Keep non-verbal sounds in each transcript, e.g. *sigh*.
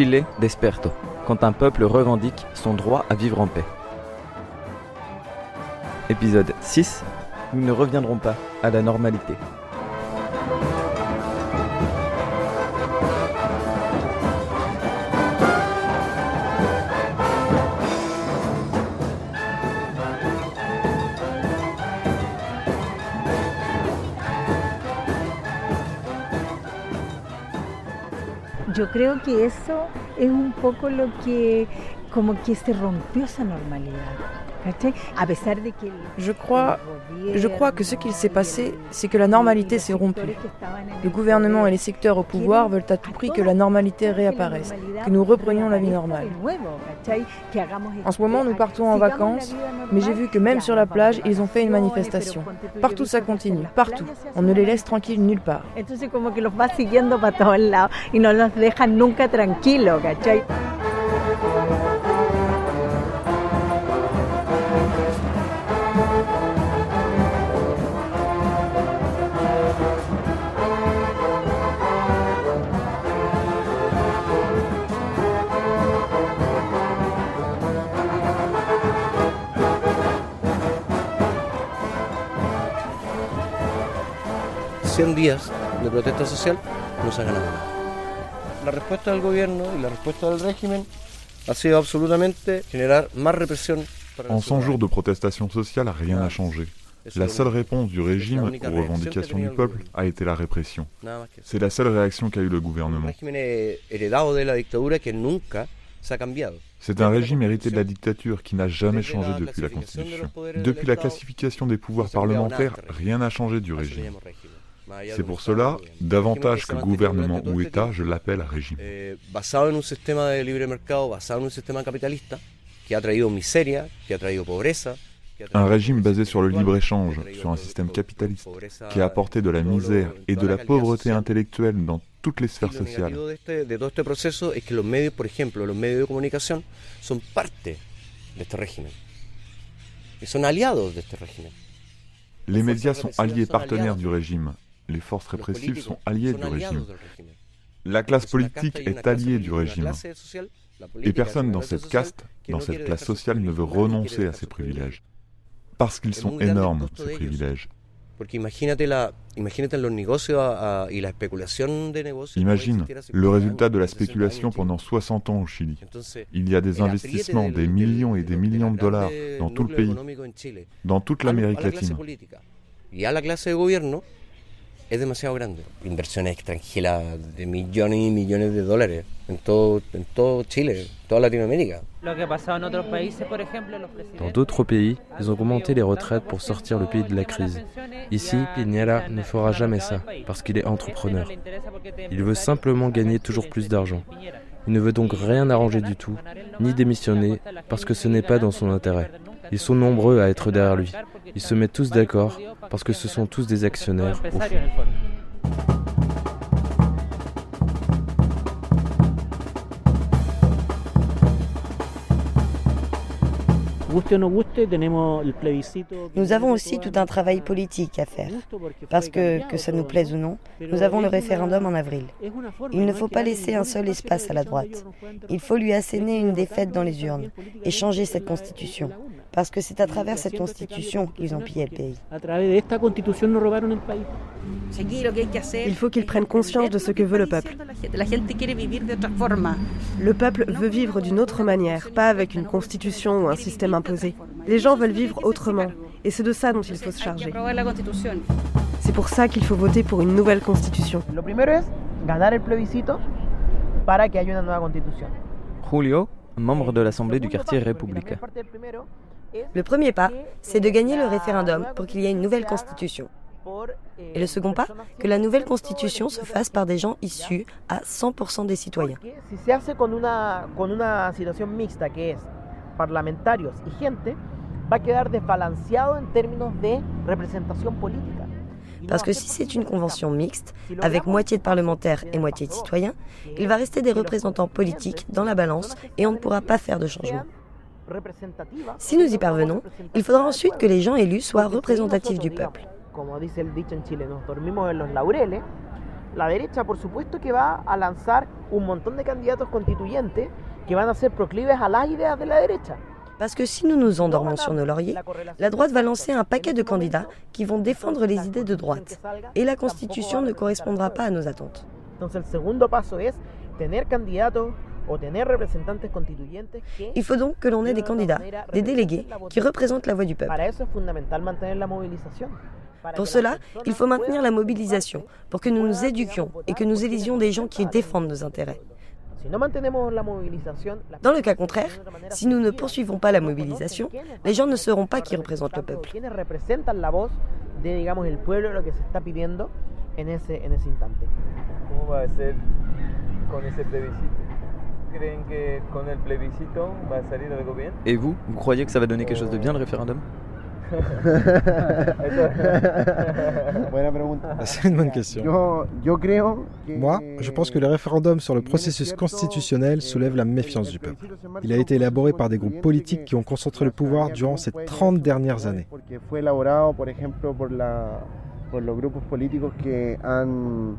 Chile desperto, quand un peuple revendique son droit à vivre en paix. Épisode 6 Nous ne reviendrons pas à la normalité. Creo que eso es un poco lo que como que se rompió esa normalidad. Je crois, je crois que ce qu'il s'est passé, c'est que la normalité s'est rompue. Le gouvernement et les secteurs au pouvoir veulent à tout prix que la normalité réapparaisse, que nous reprenions la vie normale. En ce moment, nous partons en vacances, mais j'ai vu que même sur la plage, ils ont fait une manifestation. Partout ça continue, partout. On ne les laisse tranquilles nulle part. Días de protesta social, no se ha ganado nada. La respuesta del gobierno y la respuesta del régimen ha sido absolutamente generar más represión. En 100 jours de protestation sociale, rien n'a changé. La seule réponse du régime aux revendications du peuple a été la répression. C'est la seule réaction qu'a eu le gouvernement. C'est un régime hérité de la dictature qui n'a jamais changé depuis la Constitution. Depuis la classification des pouvoirs parlementaires, rien n'a changé du régime. C'est pour cela, davantage que gouvernement ou État, je l'appelle régime. Eh, un régime basé sur le libre-échange, sur un système capitaliste, qui a apporté de la misère et de la pauvreté intellectuelle dans toutes les sphères sociales. Les médias sont alliés partenaires du régime les forces répressives sont alliées du régime. La classe politique est alliée du régime. Et personne dans cette caste, dans cette classe sociale, ne veut renoncer à ses privilèges. Parce qu'ils sont énormes, ces privilèges. Imagine le résultat de la spéculation pendant 60 ans au Chili. Il y a des investissements, des millions et des millions de dollars dans tout le pays, dans toute l'Amérique latine es demasiado grande. Inversiones extranjeras de millones y millones de dólares en todo, en todo Chile, toda Latinoamérica. Dans d'autres pays, ils ont augmenté les retraites pour sortir le pays de la crise. Ici, Piñera ne fera jamais ça parce qu'il est entrepreneur. Il veut simplement gagner toujours plus d'argent. Il ne veut donc rien arranger du tout, ni démissionner, parce que ce n'est pas dans son intérêt. Ils sont nombreux à être derrière lui. Ils se mettent tous d'accord parce que ce sont tous des actionnaires. Nous avons aussi tout un travail politique à faire, parce que, que ça nous plaise ou non, nous avons le référendum en avril. Il ne faut pas laisser un seul espace à la droite. Il faut lui asséner une défaite dans les urnes et changer cette constitution, parce que c'est à travers cette constitution qu'ils ont pillé le pays. Il faut qu'ils prennent conscience de ce que veut le peuple. Le peuple veut vivre d'une autre manière, pas avec une constitution ou un système imposé. Les gens veulent vivre autrement, et c'est de ça dont il faut se charger. C'est pour ça qu'il faut voter pour une nouvelle constitution. Julio, membre de l'Assemblée du quartier républicain. Le premier pas, c'est de gagner le référendum pour qu'il y ait une nouvelle constitution. Et le second pas, que la nouvelle constitution se fasse par des gens issus à 100% des citoyens. Si se hace con una, con una situación mixta que es parlamentarios y gente, va a quedar desbalanceado en términos de representación política. Parce que si c'est une convention mixte, avec moitié de parlementaires et moitié de citoyens, il va rester des représentants politiques dans la balance et on ne pourra pas faire de changement. Si nous y parvenons, il faudra ensuite que les gens élus soient représentatifs du peuple. la derecha, por supuesto, que va a lanzar un montón de candidatos constituyentes que van a ser proclives a las ideas de la derecha. Parce que si nous nous endormons sur nos lauriers, la droite va lancer un paquet de candidats qui vont défendre les idées de droite. Et la Constitution ne correspondra pas à nos attentes. Il faut donc que l'on ait des candidats, des délégués qui représentent la voix du peuple. Pour cela, il faut maintenir la mobilisation pour que nous nous éduquions et que nous élisions des gens qui défendent nos intérêts. Dans le cas contraire, si nous ne poursuivons pas la mobilisation, les gens ne sauront pas qui représente le peuple. Et vous, vous croyez que ça va donner quelque chose de bien le référendum? *laughs* *laughs* C'est une bonne question. Moi, je pense que le référendum sur le processus constitutionnel soulève la méfiance du peuple. Il a été élaboré par des groupes politiques qui ont concentré le pouvoir durant ces 30 dernières années. han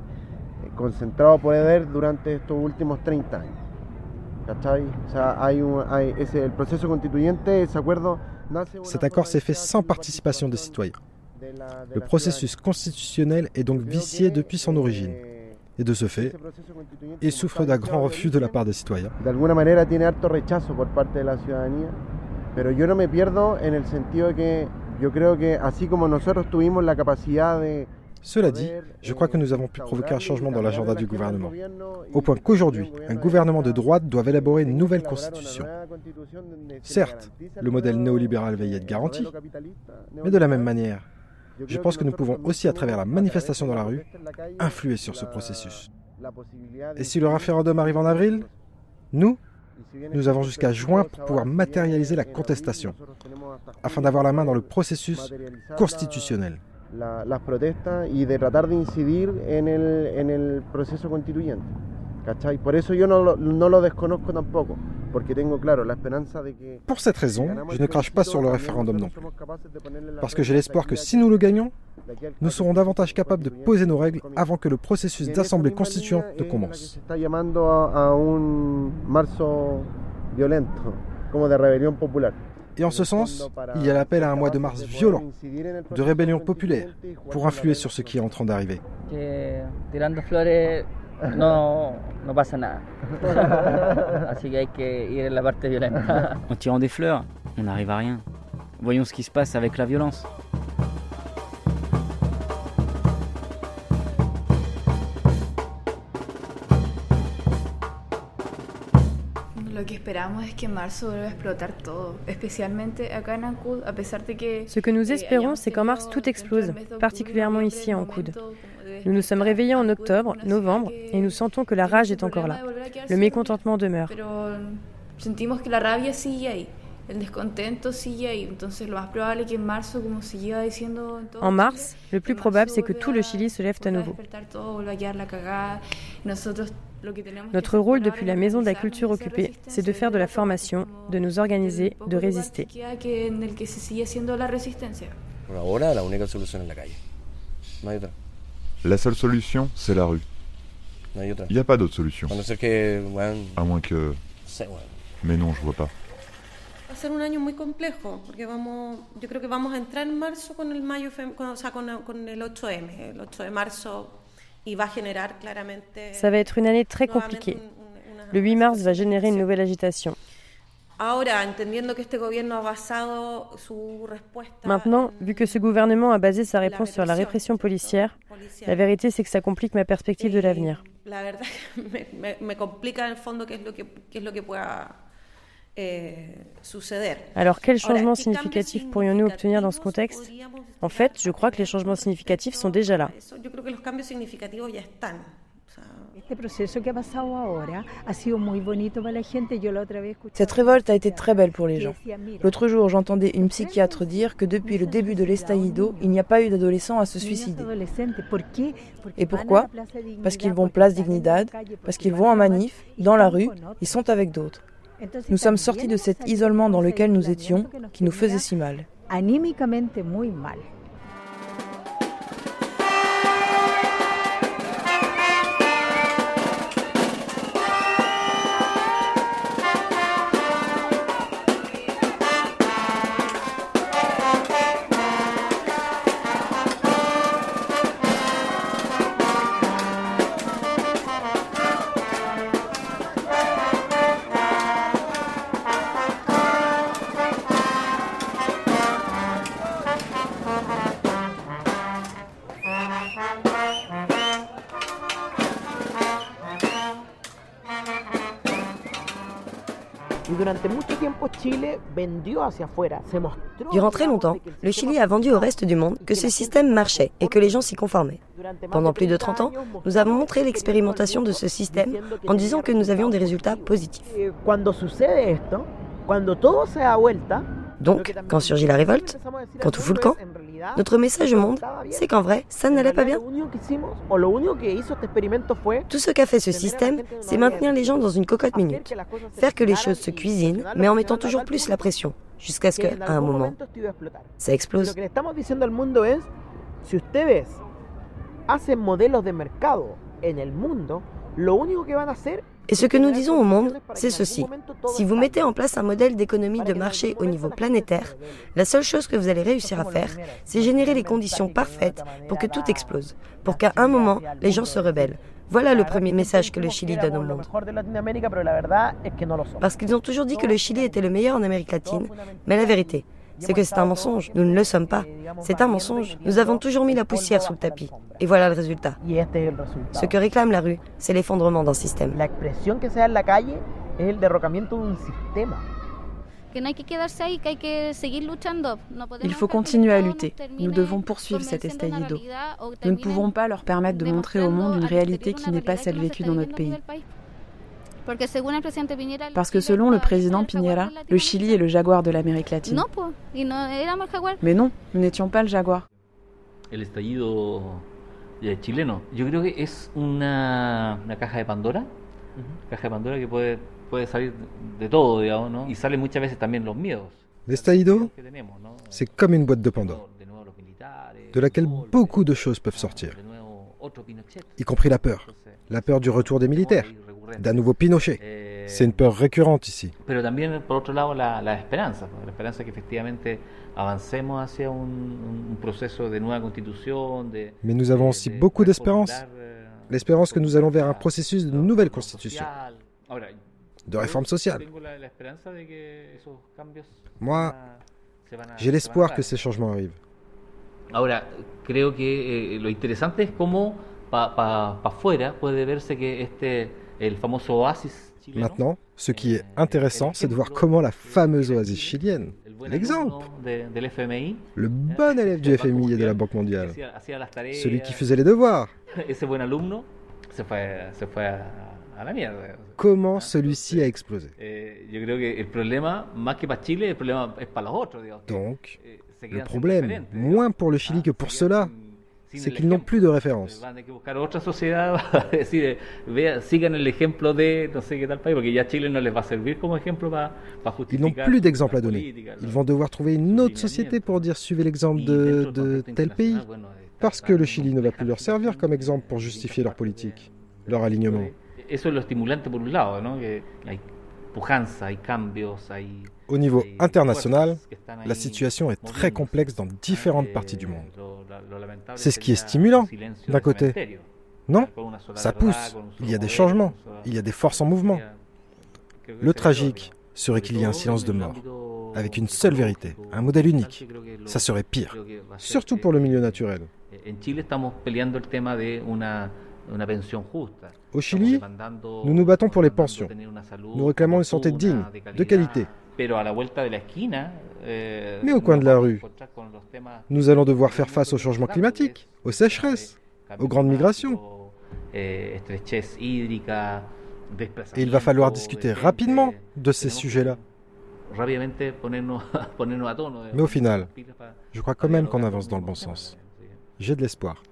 concentrado poder durante estos últimos 30 años. ¿Cachai? O sea, hay un, hay ese, el proceso constituyente, ese acuerdo Cet accord s'est fait sans participation des citoyens. Le processus constitutionnel est donc vicié depuis son origine. Et de ce fait, il souffre d'un grand refus de la part des citoyens. D'alguna manera tiene harto rechazo por parte de la ciudadanía, pero yo no me pierdo en el sentido de que yo creo que así como nosotros tuvimos la capacidad de cela dit, je crois que nous avons pu provoquer un changement dans l'agenda du gouvernement, au point qu'aujourd'hui, un gouvernement de droite doit élaborer une nouvelle constitution. Certes, le modèle néolibéral va y être garanti, mais de la même manière, je pense que nous pouvons aussi, à travers la manifestation dans la rue, influer sur ce processus. Et si le référendum arrive en avril, nous, nous avons jusqu'à juin pour pouvoir matérialiser la contestation, afin d'avoir la main dans le processus constitutionnel. La, las protestas y de tratar de incidir en el, en el proceso constituyente. ¿Cachai? Por eso yo no, no lo desconozco tampoco, porque tengo claro la esperanza de que... Pour cette raison, je ne crache pas sur le référendum non plus. Parce que j'ai l'espoir que si nous le gagnons, nous serons davantage capables de poser nos règles avant que le processus d'assemblée constituante ne commence. de. Et en ce sens, il y a l'appel à un mois de mars violent, de rébellion populaire, pour influer sur ce qui est en train d'arriver. *laughs* En tirant des fleurs, on n'arrive à rien. Voyons ce qui se passe avec la violence. Ce que nous espérons, c'est qu'en mars, tout explose, particulièrement ici en Coude. Nous nous sommes réveillés en octobre, novembre, et nous sentons que la rage est encore là. Le mécontentement demeure. En mars, le plus probable, c'est que tout le Chili se lève à nouveau. Notre rôle depuis la Maison de la Culture occupée, c'est de faire de la formation, de nous organiser, de résister. La seule solution, c'est la rue. Il n'y a pas d'autre solution. À moins que... Mais non, je vois pas. va a ser un año muy complejo, porque vamos, yo creo que vamos a entrar en marzo con el mayo, con, o sea, con, con el 8M. El 8 de marzo Ça va être une année très compliquée. Le 8 mars va générer une nouvelle agitation. Maintenant, vu que ce gouvernement a basé sa réponse sur la répression policière, la vérité c'est que ça complique ma perspective de l'avenir. Eh, Alors, quels changements significatifs pourrions-nous obtenir dans ce contexte En fait, je crois que les changements significatifs sont déjà là. Cette révolte a été très belle pour les gens. L'autre jour, j'entendais une psychiatre dire que depuis le début de l'estallido, il n'y a pas eu d'adolescents à se suicider. Et pourquoi? Parce qu'ils vont place Dignidad, parce qu'ils vont en manif, dans la rue, ils sont avec d'autres. Nous sommes sortis de cet isolement dans lequel nous étions, qui nous faisait si mal. Durant très longtemps, le Chili a vendu au reste du monde que ce système marchait et que les gens s'y conformaient. Pendant plus de 30 ans, nous avons montré l'expérimentation de ce système en disant que nous avions des résultats positifs. Donc, quand surgit la révolte, quand tout fout le camp, notre message au monde, c'est qu'en vrai, ça n'allait pas bien. Tout ce qu'a fait ce système, c'est maintenir les gens dans une cocotte minute, faire que les choses se cuisinent, mais en mettant toujours plus la pression, jusqu'à ce qu'à un moment, ça explose. Hacen modelos de mercado en el mundo, lo único que van a hacer et ce que nous disons au monde, c'est ceci. Si vous mettez en place un modèle d'économie de marché au niveau planétaire, la seule chose que vous allez réussir à faire, c'est générer les conditions parfaites pour que tout explose, pour qu'à un moment, les gens se rebellent. Voilà le premier message que le Chili donne au monde. Parce qu'ils ont toujours dit que le Chili était le meilleur en Amérique latine, mais la vérité, c'est que c'est un mensonge. Nous ne le sommes pas. C'est un mensonge. Nous avons toujours mis la poussière sous le tapis. Et voilà le résultat. Ce que réclame la rue, c'est l'effondrement d'un système. Il faut continuer à lutter. Nous devons poursuivre cet estallido. Nous ne pouvons pas leur permettre de montrer au monde une réalité qui n'est pas celle vécue dans notre pays. Parce que selon le président Piñera, le Chili est le jaguar de l'Amérique latine. Mais non, nous n'étions pas le jaguar. L'estallido, c'est comme une boîte de Pandore, de laquelle beaucoup de choses peuvent sortir, y compris la peur, la peur du retour des militaires, d'un nouveau Pinochet. C'est une peur récurrente ici. Mais nous avons aussi beaucoup d'espérance. L'espérance que nous allons vers un processus de nouvelle constitution, de réforme sociale. Moi, j'ai l'espoir que ces changements arrivent. Ahora, creo que eh, lo interesante es cómo para pa, pa afuera puede verse que este Maintenant, ce qui est intéressant, c'est de voir comment la fameuse oasis chilienne, l'exemple, le bon élève du FMI et de la Banque mondiale, celui qui faisait les devoirs, *laughs* comment celui-ci a explosé? Donc, le problème, moins pour le Chili que pour cela, c'est qu'ils n'ont plus de référence. *laughs* Ils n'ont plus d'exemple à donner. Ils vont devoir trouver une autre société pour dire suivez l'exemple de, de tel pays. Parce que le Chili ne va plus leur servir comme exemple pour justifier leur politique, leur alignement. Au niveau international, la situation est très complexe dans différentes parties du monde. C'est ce qui est stimulant, d'un côté. Non, ça pousse, il y a des changements, il y a des forces en mouvement. Le tragique serait qu'il y ait un silence de mort, avec une seule vérité, un modèle unique. Ça serait pire, surtout pour le milieu naturel. Au Chili, nous nous battons pour les pensions. Nous réclamons une santé digne, de qualité. Eh, Mais au coin de la rue, nous allons devoir faire face au changement climatique, aux sécheresses, aux grandes migrations. Eh, Et il va falloir discuter rapidement de ces sujets-là. *laughs* Mais au final, je crois quand même qu'on avance dans le bon sens. J'ai de l'espoir.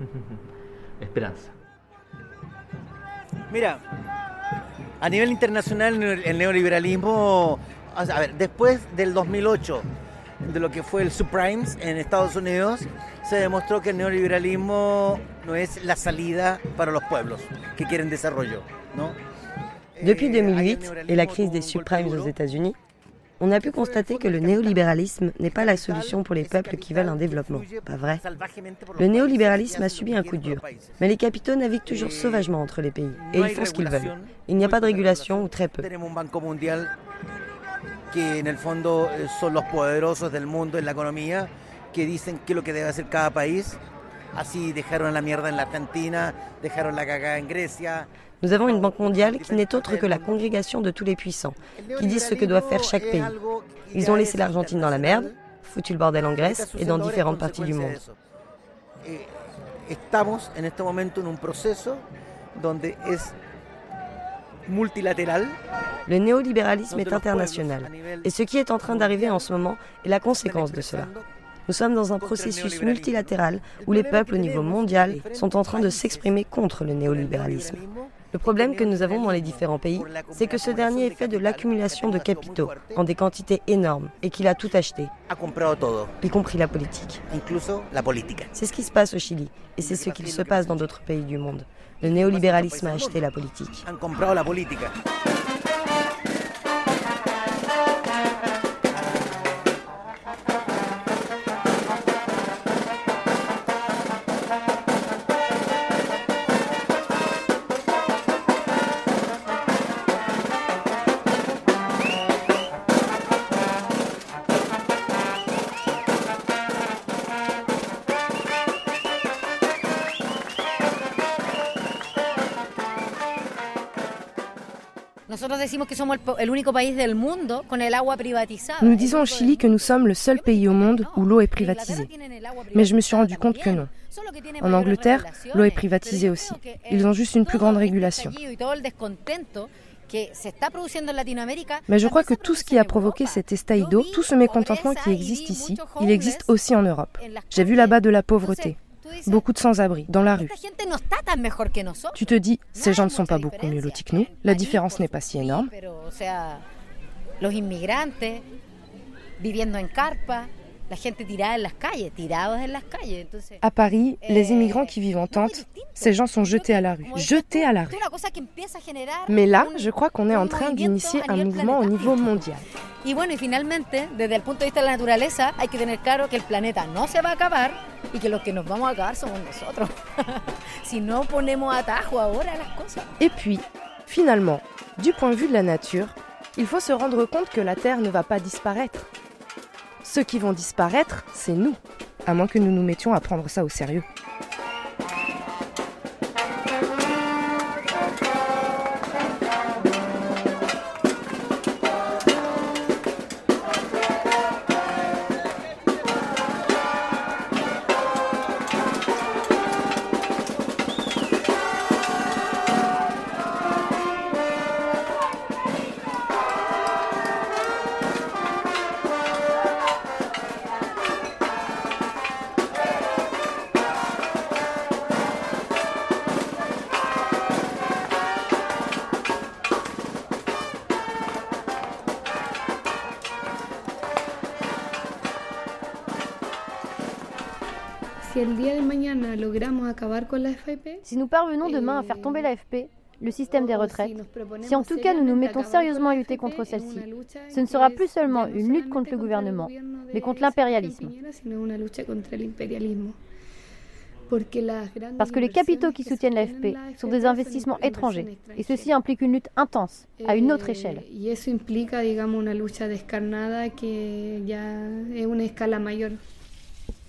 *laughs* Mira, a nivel internacional el neoliberalismo, a ver, después del 2008, de lo que fue el subprimes en Estados Unidos, se demostró que el neoliberalismo no es la salida para los pueblos que quieren desarrollo, ¿no? Depuis 2008 et la crise des subprimes aux États-Unis, on a pu constater que le néolibéralisme n'est pas la solution pour les peuples qui veulent un développement. Pas vrai? Le néolibéralisme a subi un coup dur, mais les capitaux naviguent toujours sauvagement entre les pays et ils font ce qu'ils veulent. Il n'y a pas de régulation ou très peu. que en fondo son los poderosos del mundo en la economía que dicen qué lo que debe hacer cada país. Así dejaron la mierda en la Argentina, dejaron la cagada en Grecia. Nous avons une banque mondiale qui n'est autre que la congrégation de tous les puissants, qui disent ce que doit faire chaque pays. Ils ont laissé l'Argentine dans la merde, foutu le bordel en Grèce et dans différentes parties du monde. Estamos en este momento en un proceso donde es multilatéral. Le néolibéralisme est international et ce qui est en train d'arriver en ce moment est la conséquence de cela. Nous sommes dans un processus multilatéral où les peuples au niveau mondial sont en train de s'exprimer contre le néolibéralisme. Le problème que nous avons dans les différents pays, c'est que ce dernier est fait de l'accumulation de capitaux en des quantités énormes et qu'il a tout acheté, y compris la politique. C'est ce qui se passe au Chili et c'est ce qu'il se passe dans d'autres pays du monde. Le néolibéralisme a acheté la politique. Nous disons au Chili que nous sommes le seul pays au monde où l'eau est privatisée. Mais je me suis rendu compte que non. En Angleterre, l'eau est privatisée aussi. Ils ont juste une plus grande régulation. Mais je crois que tout ce qui a provoqué cet estaïdo, tout ce mécontentement qui existe ici, il existe aussi en Europe. J'ai vu là-bas de la pauvreté, beaucoup de sans-abri dans la rue. Tu te dis, ces gens ne sont pas beaucoup mieux lotis que nous, la différence n'est pas si énorme. À Paris, les immigrants qui vivent en tente, ces gens sont jetés à la rue. Jetés à la rue. Mais là, je crois qu'on est en train d'initier un mouvement au niveau mondial. Y bueno, y finalmente, desde el punto de vista de la naturaleza, hay que tener claro que el planeta no se va a acabar y que los que nos vamos a acabar somos nosotros. *laughs* si no ponemos atajo ahora a las cosas. Et puis, finalement, du point de vue de la nature, il faut se rendre compte que la Terre ne va pas disparaître. Ceux qui vont disparaître, c'est nous, à moins que nous nous mettions à prendre ça au sérieux. Si nous parvenons demain à faire tomber l'AFP, le système des retraites, si en tout cas nous nous mettons sérieusement à lutter contre celle-ci, ce ne sera plus seulement une lutte contre le gouvernement, mais contre l'impérialisme. Parce que les capitaux qui soutiennent l'AFP sont des investissements étrangers, et ceci implique une lutte intense, à une autre échelle.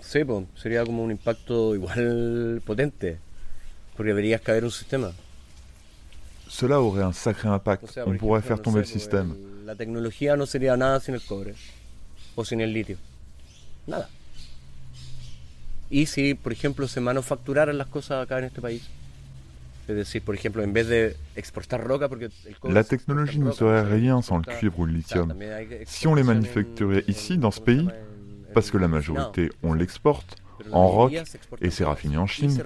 Sí, pues, sería como un impacto igual *laughs* potente, porque verías caer un sistema. Cela aurait un sacré impact. O sea, On pourrait faire tomber no sé, el système. La tecnología no sería nada sin el cobre o sin el litio. Nada. Y si, por ejemplo, se manufacturaran las cosas acá en este país, es decir, por ejemplo, en vez de exportar roca, porque el cobre La technologie ne serait rien sans le cuivre ou le lithium. Si on les manufacturait ici, dans ce pays, parce que la majorité, on l'exporte en roc et c'est raffiné en Chine.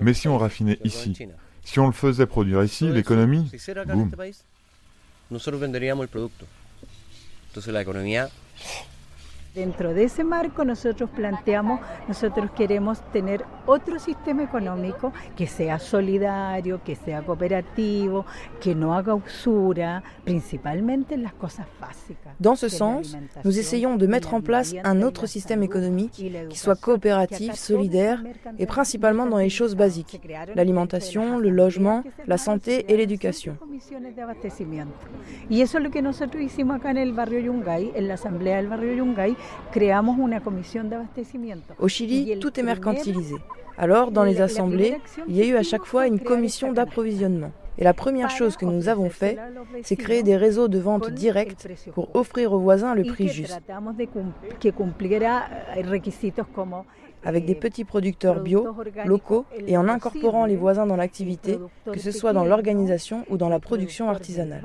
Mais si on raffinait ici, si on le faisait produire ici, l'économie, boum. Dentro de ese marco nosotros planteamos, nosotros queremos tener otro sistema económico que sea solidario, que sea cooperativo, que no haga usura, principalmente en las cosas básicas. Dans ce sens, nous essayons de mettre en place un autre système économique qui soit coopératif, solidaire et principalement dans les choses basiques, l'alimentation, le logement, la santé et l'éducation. Y eso es lo que nosotros hicimos acá en el barrio Yungay, en la asamblea del barrio Yungay, Au Chili, tout est mercantilisé. Alors, dans les assemblées, il y a eu à chaque fois une commission d'approvisionnement. Et la première chose que nous avons fait, c'est créer des réseaux de vente directs pour offrir aux voisins le prix juste. Avec des petits producteurs bio, locaux et en incorporant les voisins dans l'activité, que ce soit dans l'organisation ou dans la production artisanale.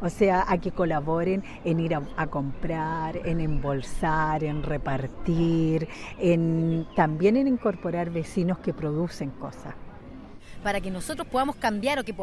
O sea, a que colaboren en ir a, a, comprar, en embolsar, en repartir, en, también en incorporar vecinos que producen cosas.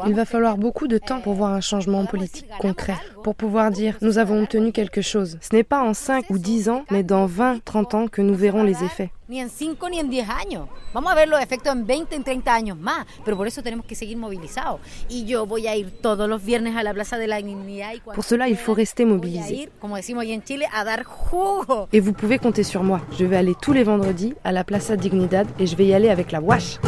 Il va falloir beaucoup de temps pour voir un changement politique concret, pour pouvoir dire nous avons obtenu quelque chose. Ce n'est pas en 5 ou 10 ans, mais dans 20, 30 ans que nous verrons les effets. Ni en 5 ni en 10 años. Vamos a ver los efectos en 20, en 30 años más. Pero por eso tenemos que seguir movilizados. Y yo voy a ir todos los viernes a la Plaza de la Dignidad. Y pour cela, il faut rester mobilisé. Como decimos en Chile, a dar jugo. Et vous pouvez compter sur moi. Je vais aller tous les vendredis à la Plaza Dignidad et je vais y aller avec la wash.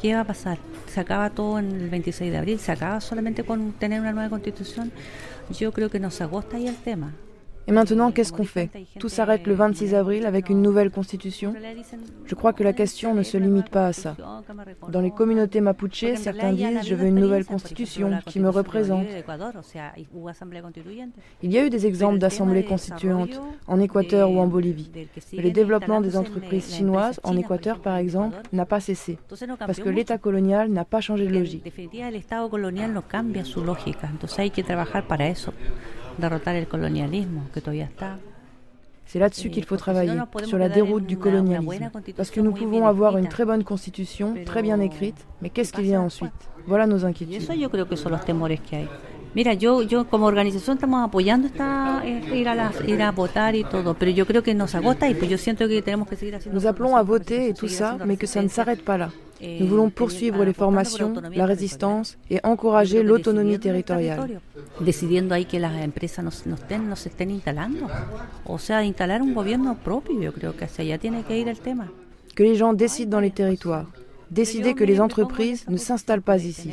¿Qué va a pasar? ¿Se acaba todo en el 26 de abril? ¿Se acaba solamente con tener una nueva constitución? Yo creo que nos agosta ahí el tema. Et maintenant, qu'est-ce qu'on fait? Tout s'arrête le 26 avril avec une nouvelle constitution? Je crois que la question ne se limite pas à ça. Dans les communautés mapuche, certains disent je veux une nouvelle constitution qui me représente. Il y a eu des exemples d'assemblées constituantes en Équateur ou en Bolivie. Mais le développement des entreprises chinoises en Équateur, par exemple, n'a pas cessé parce que l'État colonial n'a pas changé de logique derrotar el colonialismo que todavía está. C'est là-dessus qu'il faut travailler, sur la déroute du colonialisme. Parce que nous pouvons avoir une très bonne constitution, très bien écrite, mais qu'est-ce qui vient ensuite Voilà nos inquiétudes. Eso yo creo que son los temores que hay. Mira, yo, yo como organización estamos apoyando esta, ir, a la, ir a votar y todo, pero yo creo que nos agota y pues yo siento que tenemos que seguir haciendo. Nous appelons à voter et tout ça, mais que ça ne s'arrête pas là. Nous voulons poursuivre les formations, la résistance et encourager l'autonomie territoriale. Decidiendo ahí que las empresas nos, nos, ten, nos estén instalando. O sea, instalar un gobierno propio, yo creo que hacia allá tiene que ir el tema. Que les gens décident dans les territoires. Décider que les entreprises ne s'installent pas ici.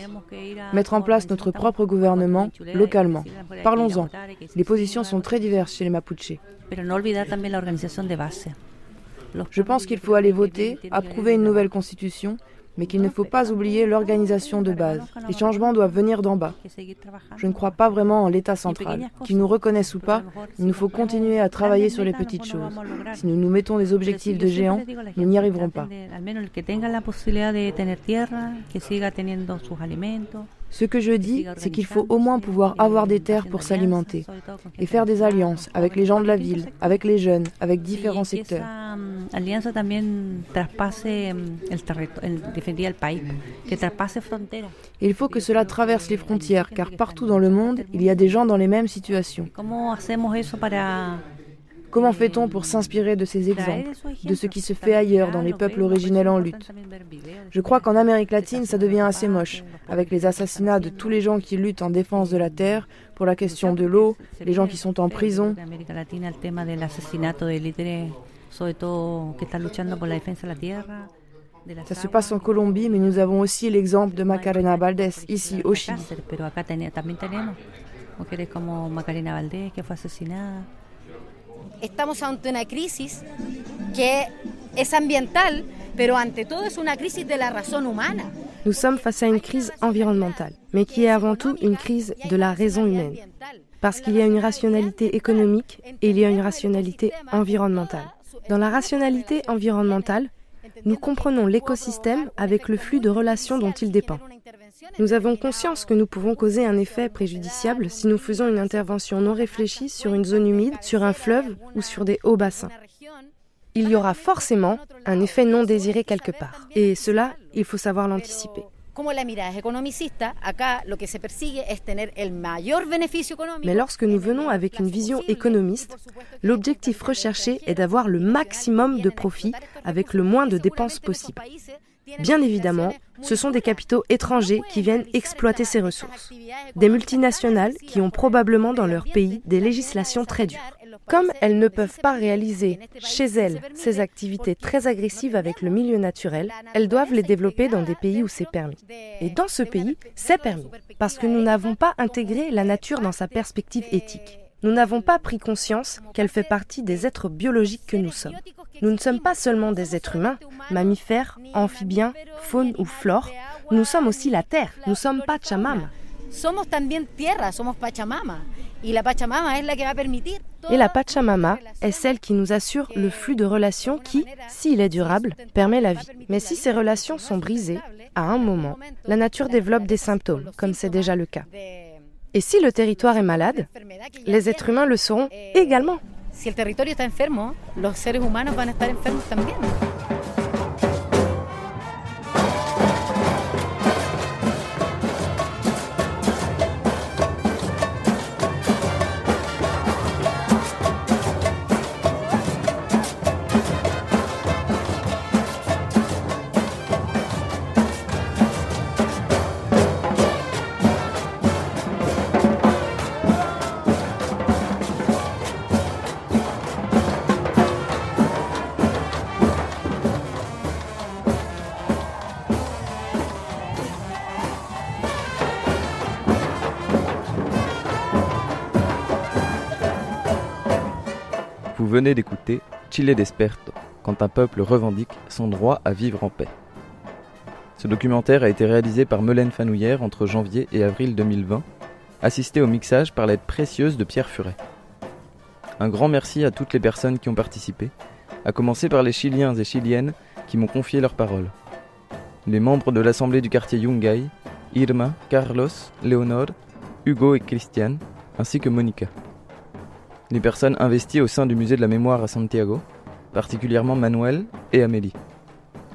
Mettre en place notre propre gouvernement localement. Parlons-en. Les positions sont très diverses chez les Mapuche. Je pense qu'il faut aller voter, approuver une nouvelle constitution mais qu'il ne faut pas oublier l'organisation de base. Les changements doivent venir d'en bas. Je ne crois pas vraiment en l'État central. Qu'il nous reconnaisse ou pas, il nous faut continuer à travailler sur les petites choses. Si nous nous mettons des objectifs de géants, nous n'y arriverons pas. Ce que je dis, c'est qu'il faut au moins pouvoir avoir des terres pour s'alimenter et faire des alliances avec les gens de la ville, avec les jeunes, avec différents secteurs. Il faut que cela traverse les frontières, car partout dans le monde, il y a des gens dans les mêmes situations. Comment fait-on pour s'inspirer de ces exemples, de ce qui se fait ailleurs dans les peuples originels en lutte? Je crois qu'en Amérique latine, ça devient assez moche, avec les assassinats de tous les gens qui luttent en défense de la terre, pour la question de l'eau, les gens qui sont en prison. Ça se passe en Colombie, mais nous avons aussi l'exemple de Macarena Valdés, ici au Chili. Ante de la. Nous sommes face à une crise environnementale, mais qui est avant tout une crise de la raison humaine. Parce qu'il y a une rationalité économique et il y a une rationalité environnementale. Dans la rationalité environnementale, nous comprenons l'écosystème avec le flux de relations dont il dépend. Nous avons conscience que nous pouvons causer un effet préjudiciable si nous faisons une intervention non réfléchie sur une zone humide, sur un fleuve ou sur des hauts bassins. Il y aura forcément un effet non désiré quelque part. Et cela, il faut savoir l'anticiper. Mais lorsque nous venons avec une vision économiste, l'objectif recherché est d'avoir le maximum de profit avec le moins de dépenses possible. Bien évidemment, ce sont des capitaux étrangers qui viennent exploiter ces ressources. Des multinationales qui ont probablement dans leur pays des législations très dures. Comme elles ne peuvent pas réaliser chez elles ces activités très agressives avec le milieu naturel, elles doivent les développer dans des pays où c'est permis. Et dans ce pays, c'est permis, parce que nous n'avons pas intégré la nature dans sa perspective éthique. Nous n'avons pas pris conscience qu'elle fait partie des êtres biologiques que nous sommes. Nous ne sommes pas seulement des êtres humains, mammifères, amphibiens, faune ou flore, nous sommes aussi la terre, nous sommes Pachamama. Et la Pachamama est celle qui nous assure le flux de relations qui, s'il est durable, permet la vie. Mais si ces relations sont brisées, à un moment, la nature développe des symptômes, comme c'est déjà le cas. Et si le territoire est malade, les êtres humains le seront également. Si le territoire est enfermo, los seres humanos van a estar enfermos también. Venez d'écouter Chile Desperto, quand un peuple revendique son droit à vivre en paix. Ce documentaire a été réalisé par Melaine Fanouillère entre janvier et avril 2020, assisté au mixage par l'aide précieuse de Pierre Furet. Un grand merci à toutes les personnes qui ont participé, à commencer par les Chiliens et Chiliennes qui m'ont confié leurs paroles. Les membres de l'Assemblée du quartier Yungay, Irma, Carlos, Léonore, Hugo et Christiane, ainsi que Monica les personnes investies au sein du musée de la mémoire à Santiago, particulièrement Manuel et Amélie.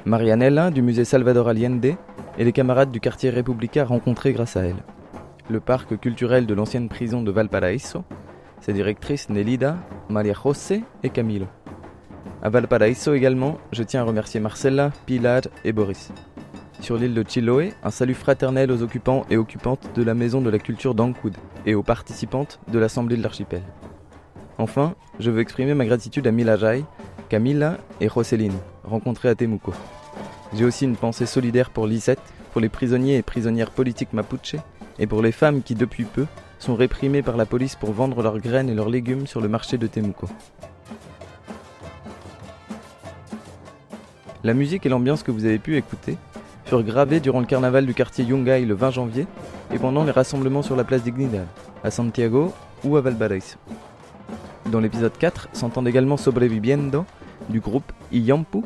Marianella du musée Salvador Allende et les camarades du quartier républicain rencontrés grâce à elle. Le parc culturel de l'ancienne prison de Valparaíso, ses directrices Nelida, Maria José et Camilo. À Valparaíso également, je tiens à remercier Marcella, Pilar et Boris. Sur l'île de Chiloé, un salut fraternel aux occupants et occupantes de la maison de la culture d'Ancud et aux participantes de l'Assemblée de l'archipel. Enfin, je veux exprimer ma gratitude à Mila Jai, Camila et Joseline, rencontrées à Temuco. J'ai aussi une pensée solidaire pour Lisette, pour les prisonniers et prisonnières politiques mapuche, et pour les femmes qui, depuis peu, sont réprimées par la police pour vendre leurs graines et leurs légumes sur le marché de Temuco. La musique et l'ambiance que vous avez pu écouter furent gravées durant le carnaval du quartier Yungay le 20 janvier et pendant les rassemblements sur la place Dignidad, à Santiago ou à Valparaiso. Dans l'épisode 4 s'entendent également Sobreviviendo du groupe Iyampu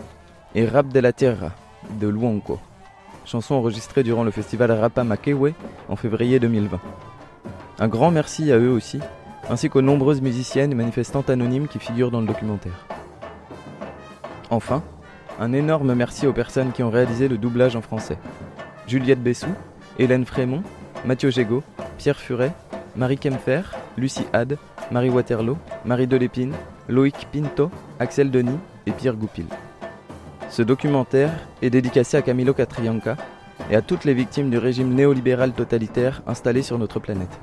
et Rap de la Tierra de Luonco, chanson enregistrée durant le festival Rapa Makewe en février 2020. Un grand merci à eux aussi, ainsi qu'aux nombreuses musiciennes et manifestantes anonymes qui figurent dans le documentaire. Enfin, un énorme merci aux personnes qui ont réalisé le doublage en français. Juliette Bessou, Hélène Frémont, Mathieu Gégaud, Pierre Furet, Marie Kempfer, Lucie Had, Marie Waterloo, Marie Delépine, Loïc Pinto, Axel Denis et Pierre Goupil. Ce documentaire est dédicacé à Camilo Catrianca et à toutes les victimes du régime néolibéral totalitaire installé sur notre planète.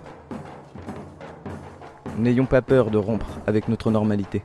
N'ayons pas peur de rompre avec notre normalité.